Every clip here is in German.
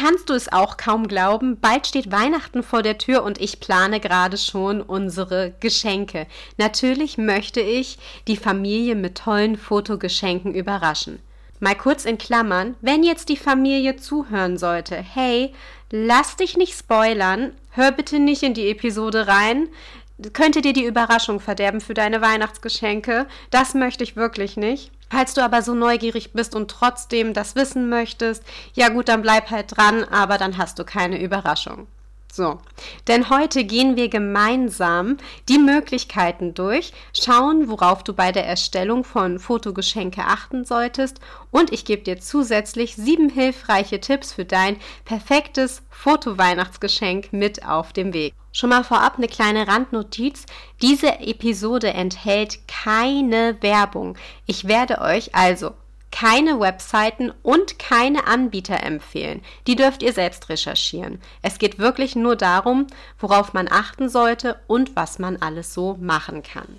kannst du es auch kaum glauben, bald steht Weihnachten vor der Tür und ich plane gerade schon unsere Geschenke. Natürlich möchte ich die Familie mit tollen Fotogeschenken überraschen. Mal kurz in Klammern, wenn jetzt die Familie zuhören sollte, hey, lass dich nicht spoilern, hör bitte nicht in die Episode rein, könnte dir die Überraschung verderben für deine Weihnachtsgeschenke. Das möchte ich wirklich nicht. Falls du aber so neugierig bist und trotzdem das wissen möchtest, ja gut, dann bleib halt dran, aber dann hast du keine Überraschung. So, denn heute gehen wir gemeinsam die Möglichkeiten durch, schauen, worauf du bei der Erstellung von Fotogeschenke achten solltest und ich gebe dir zusätzlich sieben hilfreiche Tipps für dein perfektes Fotoweihnachtsgeschenk mit auf dem Weg. Schon mal vorab eine kleine Randnotiz. Diese Episode enthält keine Werbung. Ich werde euch also keine Webseiten und keine Anbieter empfehlen. Die dürft ihr selbst recherchieren. Es geht wirklich nur darum, worauf man achten sollte und was man alles so machen kann.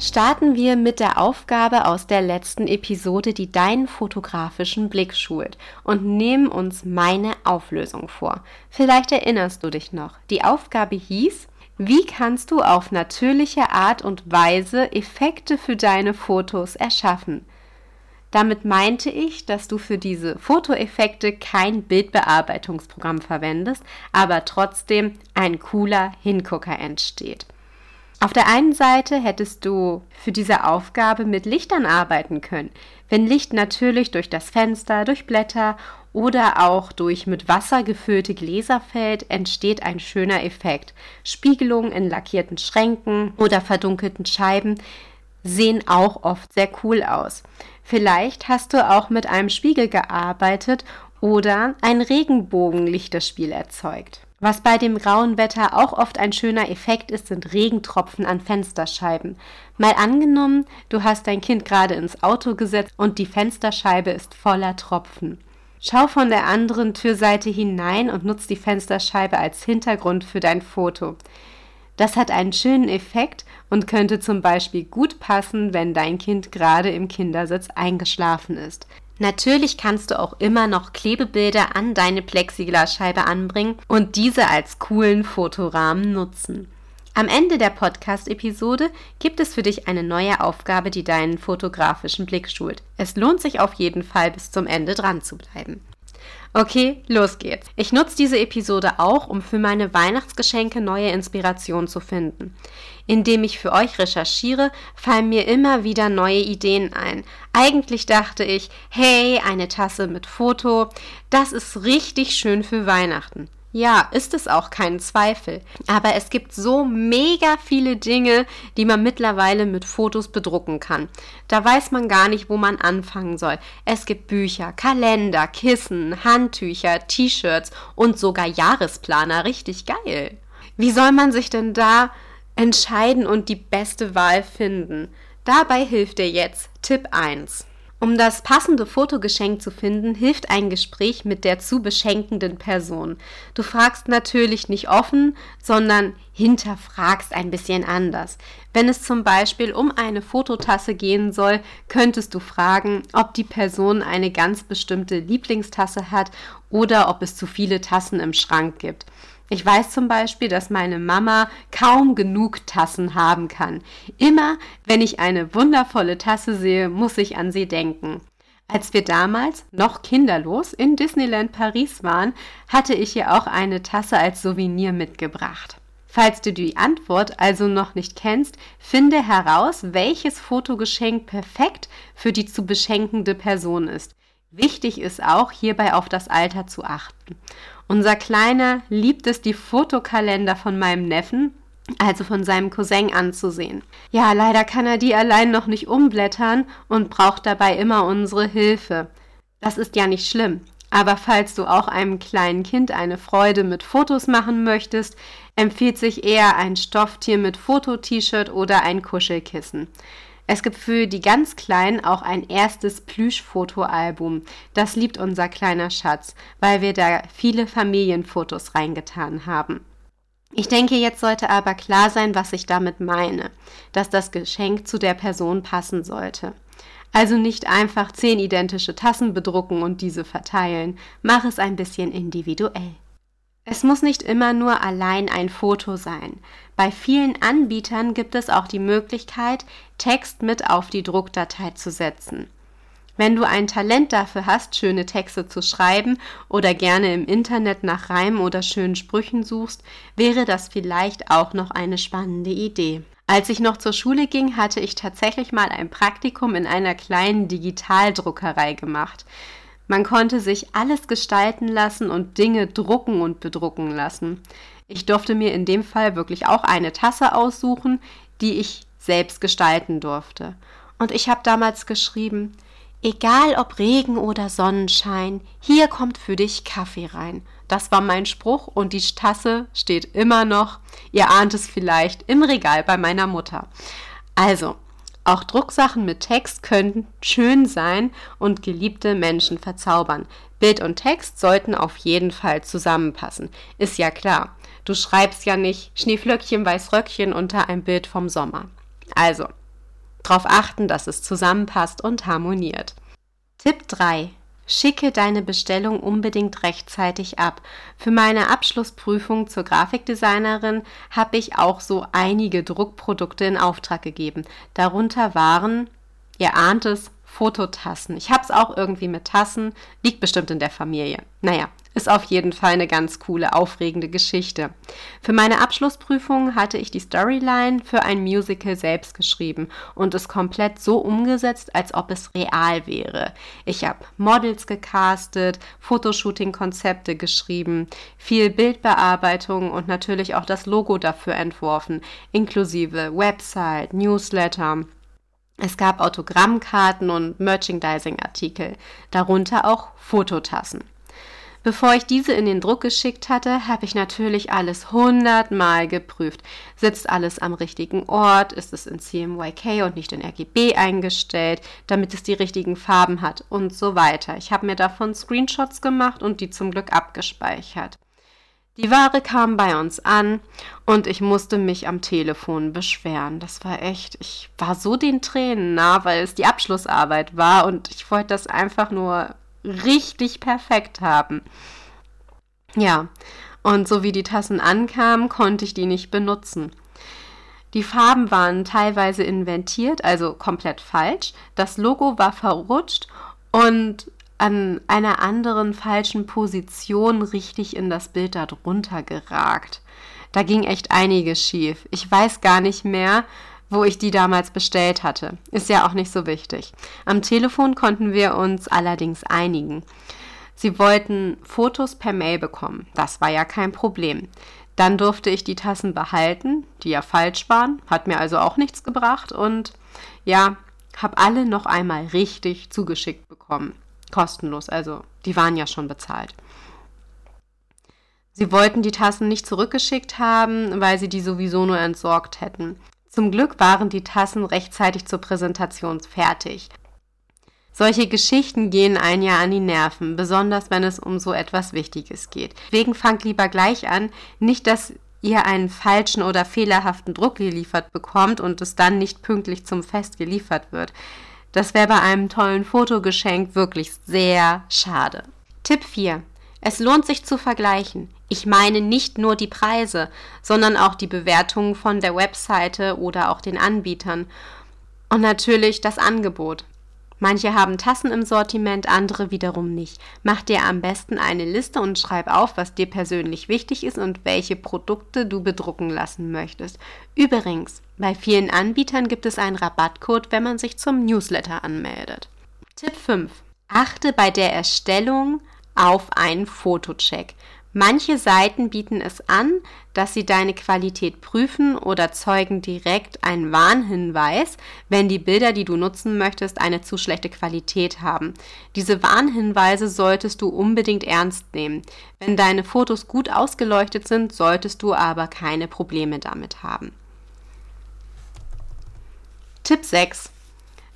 Starten wir mit der Aufgabe aus der letzten Episode, die deinen fotografischen Blick schult und nehmen uns meine Auflösung vor. Vielleicht erinnerst du dich noch. Die Aufgabe hieß, wie kannst du auf natürliche Art und Weise Effekte für deine Fotos erschaffen? Damit meinte ich, dass du für diese Fotoeffekte kein Bildbearbeitungsprogramm verwendest, aber trotzdem ein cooler Hingucker entsteht. Auf der einen Seite hättest du für diese Aufgabe mit Lichtern arbeiten können. Wenn Licht natürlich durch das Fenster, durch Blätter oder auch durch mit Wasser gefüllte Gläser fällt, entsteht ein schöner Effekt. Spiegelungen in lackierten Schränken oder verdunkelten Scheiben sehen auch oft sehr cool aus. Vielleicht hast du auch mit einem Spiegel gearbeitet oder ein Regenbogenlichterspiel erzeugt. Was bei dem grauen Wetter auch oft ein schöner Effekt ist, sind Regentropfen an Fensterscheiben. Mal angenommen, du hast dein Kind gerade ins Auto gesetzt und die Fensterscheibe ist voller Tropfen. Schau von der anderen Türseite hinein und nutz die Fensterscheibe als Hintergrund für dein Foto. Das hat einen schönen Effekt und könnte zum Beispiel gut passen, wenn dein Kind gerade im Kindersitz eingeschlafen ist. Natürlich kannst du auch immer noch Klebebilder an deine Plexiglasscheibe anbringen und diese als coolen Fotorahmen nutzen. Am Ende der Podcast-Episode gibt es für dich eine neue Aufgabe, die deinen fotografischen Blick schult. Es lohnt sich auf jeden Fall bis zum Ende dran zu bleiben. Okay, los geht's. Ich nutze diese Episode auch, um für meine Weihnachtsgeschenke neue Inspirationen zu finden. Indem ich für euch recherchiere, fallen mir immer wieder neue Ideen ein. Eigentlich dachte ich, hey, eine Tasse mit Foto, das ist richtig schön für Weihnachten. Ja, ist es auch kein Zweifel. Aber es gibt so mega viele Dinge, die man mittlerweile mit Fotos bedrucken kann. Da weiß man gar nicht, wo man anfangen soll. Es gibt Bücher, Kalender, Kissen, Handtücher, T-Shirts und sogar Jahresplaner. Richtig geil. Wie soll man sich denn da entscheiden und die beste Wahl finden? Dabei hilft dir jetzt Tipp 1. Um das passende Fotogeschenk zu finden, hilft ein Gespräch mit der zu beschenkenden Person. Du fragst natürlich nicht offen, sondern hinterfragst ein bisschen anders. Wenn es zum Beispiel um eine Fototasse gehen soll, könntest du fragen, ob die Person eine ganz bestimmte Lieblingstasse hat oder ob es zu viele Tassen im Schrank gibt. Ich weiß zum Beispiel, dass meine Mama kaum genug Tassen haben kann. Immer, wenn ich eine wundervolle Tasse sehe, muss ich an sie denken. Als wir damals, noch kinderlos, in Disneyland Paris waren, hatte ich ihr auch eine Tasse als Souvenir mitgebracht. Falls du die Antwort also noch nicht kennst, finde heraus, welches Fotogeschenk perfekt für die zu beschenkende Person ist. Wichtig ist auch, hierbei auf das Alter zu achten. Unser Kleiner liebt es, die Fotokalender von meinem Neffen, also von seinem Cousin, anzusehen. Ja, leider kann er die allein noch nicht umblättern und braucht dabei immer unsere Hilfe. Das ist ja nicht schlimm. Aber falls du auch einem kleinen Kind eine Freude mit Fotos machen möchtest, empfiehlt sich eher ein Stofftier mit Foto-T-Shirt oder ein Kuschelkissen. Es gibt für die ganz Kleinen auch ein erstes Plüschfotoalbum. Das liebt unser kleiner Schatz, weil wir da viele Familienfotos reingetan haben. Ich denke, jetzt sollte aber klar sein, was ich damit meine, dass das Geschenk zu der Person passen sollte. Also nicht einfach zehn identische Tassen bedrucken und diese verteilen. Mach es ein bisschen individuell. Es muss nicht immer nur allein ein Foto sein. Bei vielen Anbietern gibt es auch die Möglichkeit, Text mit auf die Druckdatei zu setzen. Wenn du ein Talent dafür hast, schöne Texte zu schreiben oder gerne im Internet nach Reimen oder schönen Sprüchen suchst, wäre das vielleicht auch noch eine spannende Idee. Als ich noch zur Schule ging, hatte ich tatsächlich mal ein Praktikum in einer kleinen Digitaldruckerei gemacht. Man konnte sich alles gestalten lassen und Dinge drucken und bedrucken lassen. Ich durfte mir in dem Fall wirklich auch eine Tasse aussuchen, die ich selbst gestalten durfte. Und ich habe damals geschrieben, egal ob Regen oder Sonnenschein, hier kommt für dich Kaffee rein. Das war mein Spruch und die Tasse steht immer noch, ihr ahnt es vielleicht, im Regal bei meiner Mutter. Also, auch Drucksachen mit Text können schön sein und geliebte Menschen verzaubern. Bild und Text sollten auf jeden Fall zusammenpassen. Ist ja klar. Du schreibst ja nicht Schneeflöckchen, Weißröckchen unter ein Bild vom Sommer. Also, darauf achten, dass es zusammenpasst und harmoniert. Tipp 3. Schicke deine Bestellung unbedingt rechtzeitig ab. Für meine Abschlussprüfung zur Grafikdesignerin habe ich auch so einige Druckprodukte in Auftrag gegeben. Darunter waren, ihr ahnt es, Fototassen. Ich habe es auch irgendwie mit Tassen, liegt bestimmt in der Familie. Naja, ist auf jeden Fall eine ganz coole, aufregende Geschichte. Für meine Abschlussprüfung hatte ich die Storyline für ein Musical selbst geschrieben und es komplett so umgesetzt, als ob es real wäre. Ich habe Models gecastet, Fotoshooting-Konzepte geschrieben, viel Bildbearbeitung und natürlich auch das Logo dafür entworfen, inklusive Website, Newsletter. Es gab Autogrammkarten und Merchandising-Artikel, darunter auch Fototassen. Bevor ich diese in den Druck geschickt hatte, habe ich natürlich alles hundertmal geprüft. Sitzt alles am richtigen Ort? Ist es in CMYK und nicht in RGB eingestellt, damit es die richtigen Farben hat und so weiter. Ich habe mir davon Screenshots gemacht und die zum Glück abgespeichert. Die Ware kam bei uns an und ich musste mich am Telefon beschweren. Das war echt, ich war so den Tränen nah, weil es die Abschlussarbeit war und ich wollte das einfach nur richtig perfekt haben. Ja, und so wie die Tassen ankamen, konnte ich die nicht benutzen. Die Farben waren teilweise inventiert, also komplett falsch. Das Logo war verrutscht und an einer anderen falschen Position richtig in das Bild darunter geragt. Da ging echt einiges schief. Ich weiß gar nicht mehr, wo ich die damals bestellt hatte. Ist ja auch nicht so wichtig. Am Telefon konnten wir uns allerdings einigen. Sie wollten Fotos per Mail bekommen. Das war ja kein Problem. Dann durfte ich die Tassen behalten, die ja falsch waren, hat mir also auch nichts gebracht und ja, habe alle noch einmal richtig zugeschickt bekommen. Kostenlos, also die waren ja schon bezahlt. Sie wollten die Tassen nicht zurückgeschickt haben, weil sie die sowieso nur entsorgt hätten. Zum Glück waren die Tassen rechtzeitig zur Präsentation fertig. Solche Geschichten gehen ein Jahr an die Nerven, besonders wenn es um so etwas Wichtiges geht. Deswegen fangt lieber gleich an, nicht, dass ihr einen falschen oder fehlerhaften Druck geliefert bekommt und es dann nicht pünktlich zum Fest geliefert wird. Das wäre bei einem tollen Fotogeschenk wirklich sehr schade. Tipp 4. Es lohnt sich zu vergleichen. Ich meine nicht nur die Preise, sondern auch die Bewertungen von der Webseite oder auch den Anbietern. Und natürlich das Angebot. Manche haben Tassen im Sortiment, andere wiederum nicht. Mach dir am besten eine Liste und schreib auf, was dir persönlich wichtig ist und welche Produkte du bedrucken lassen möchtest. Übrigens, bei vielen Anbietern gibt es einen Rabattcode, wenn man sich zum Newsletter anmeldet. Tipp 5. Achte bei der Erstellung auf einen Fotocheck. Manche Seiten bieten es an, dass sie deine Qualität prüfen oder zeugen direkt einen Warnhinweis, wenn die Bilder, die du nutzen möchtest, eine zu schlechte Qualität haben. Diese Warnhinweise solltest du unbedingt ernst nehmen. Wenn deine Fotos gut ausgeleuchtet sind, solltest du aber keine Probleme damit haben. Tipp 6.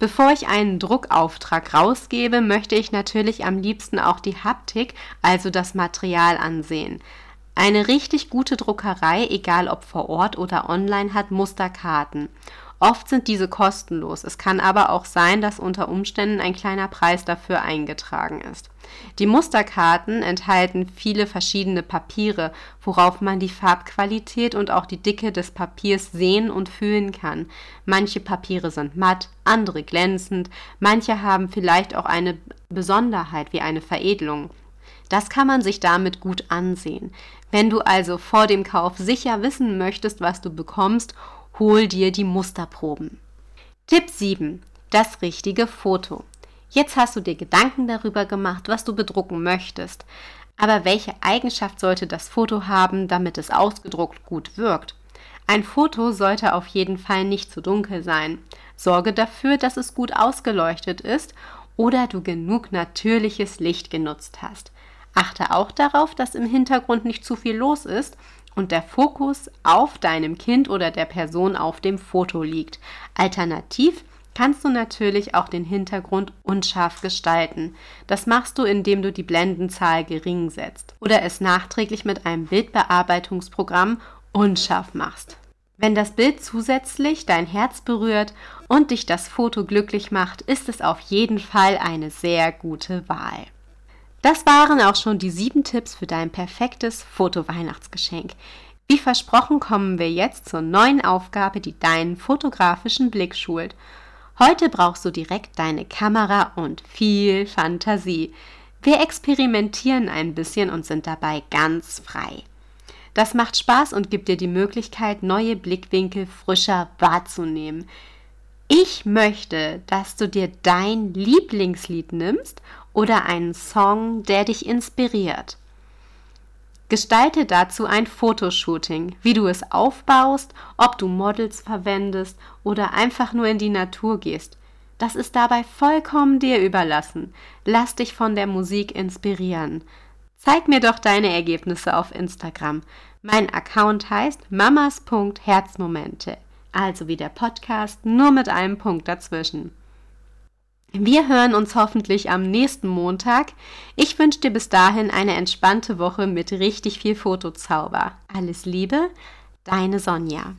Bevor ich einen Druckauftrag rausgebe, möchte ich natürlich am liebsten auch die Haptik, also das Material ansehen. Eine richtig gute Druckerei, egal ob vor Ort oder online, hat Musterkarten. Oft sind diese kostenlos. Es kann aber auch sein, dass unter Umständen ein kleiner Preis dafür eingetragen ist. Die Musterkarten enthalten viele verschiedene Papiere, worauf man die Farbqualität und auch die Dicke des Papiers sehen und fühlen kann. Manche Papiere sind matt, andere glänzend, manche haben vielleicht auch eine Besonderheit wie eine Veredelung. Das kann man sich damit gut ansehen. Wenn du also vor dem Kauf sicher wissen möchtest, was du bekommst hol dir die Musterproben. Tipp 7. Das richtige Foto. Jetzt hast du dir Gedanken darüber gemacht, was du bedrucken möchtest. Aber welche Eigenschaft sollte das Foto haben, damit es ausgedruckt gut wirkt? Ein Foto sollte auf jeden Fall nicht zu dunkel sein. Sorge dafür, dass es gut ausgeleuchtet ist oder du genug natürliches Licht genutzt hast. Achte auch darauf, dass im Hintergrund nicht zu viel los ist und der Fokus auf deinem Kind oder der Person auf dem Foto liegt. Alternativ kannst du natürlich auch den Hintergrund unscharf gestalten. Das machst du, indem du die Blendenzahl gering setzt oder es nachträglich mit einem Bildbearbeitungsprogramm unscharf machst. Wenn das Bild zusätzlich dein Herz berührt und dich das Foto glücklich macht, ist es auf jeden Fall eine sehr gute Wahl. Das waren auch schon die sieben Tipps für dein perfektes Foto-Weihnachtsgeschenk. Wie versprochen kommen wir jetzt zur neuen Aufgabe, die deinen fotografischen Blick schult. Heute brauchst du direkt deine Kamera und viel Fantasie. Wir experimentieren ein bisschen und sind dabei ganz frei. Das macht Spaß und gibt dir die Möglichkeit, neue Blickwinkel frischer wahrzunehmen. Ich möchte, dass du dir dein Lieblingslied nimmst oder einen Song, der dich inspiriert. Gestalte dazu ein Fotoshooting, wie du es aufbaust, ob du Models verwendest oder einfach nur in die Natur gehst. Das ist dabei vollkommen dir überlassen. Lass dich von der Musik inspirieren. Zeig mir doch deine Ergebnisse auf Instagram. Mein Account heißt mamas.herzmomente, also wie der Podcast, nur mit einem Punkt dazwischen. Wir hören uns hoffentlich am nächsten Montag. Ich wünsche dir bis dahin eine entspannte Woche mit richtig viel Fotozauber. Alles Liebe, deine Sonja.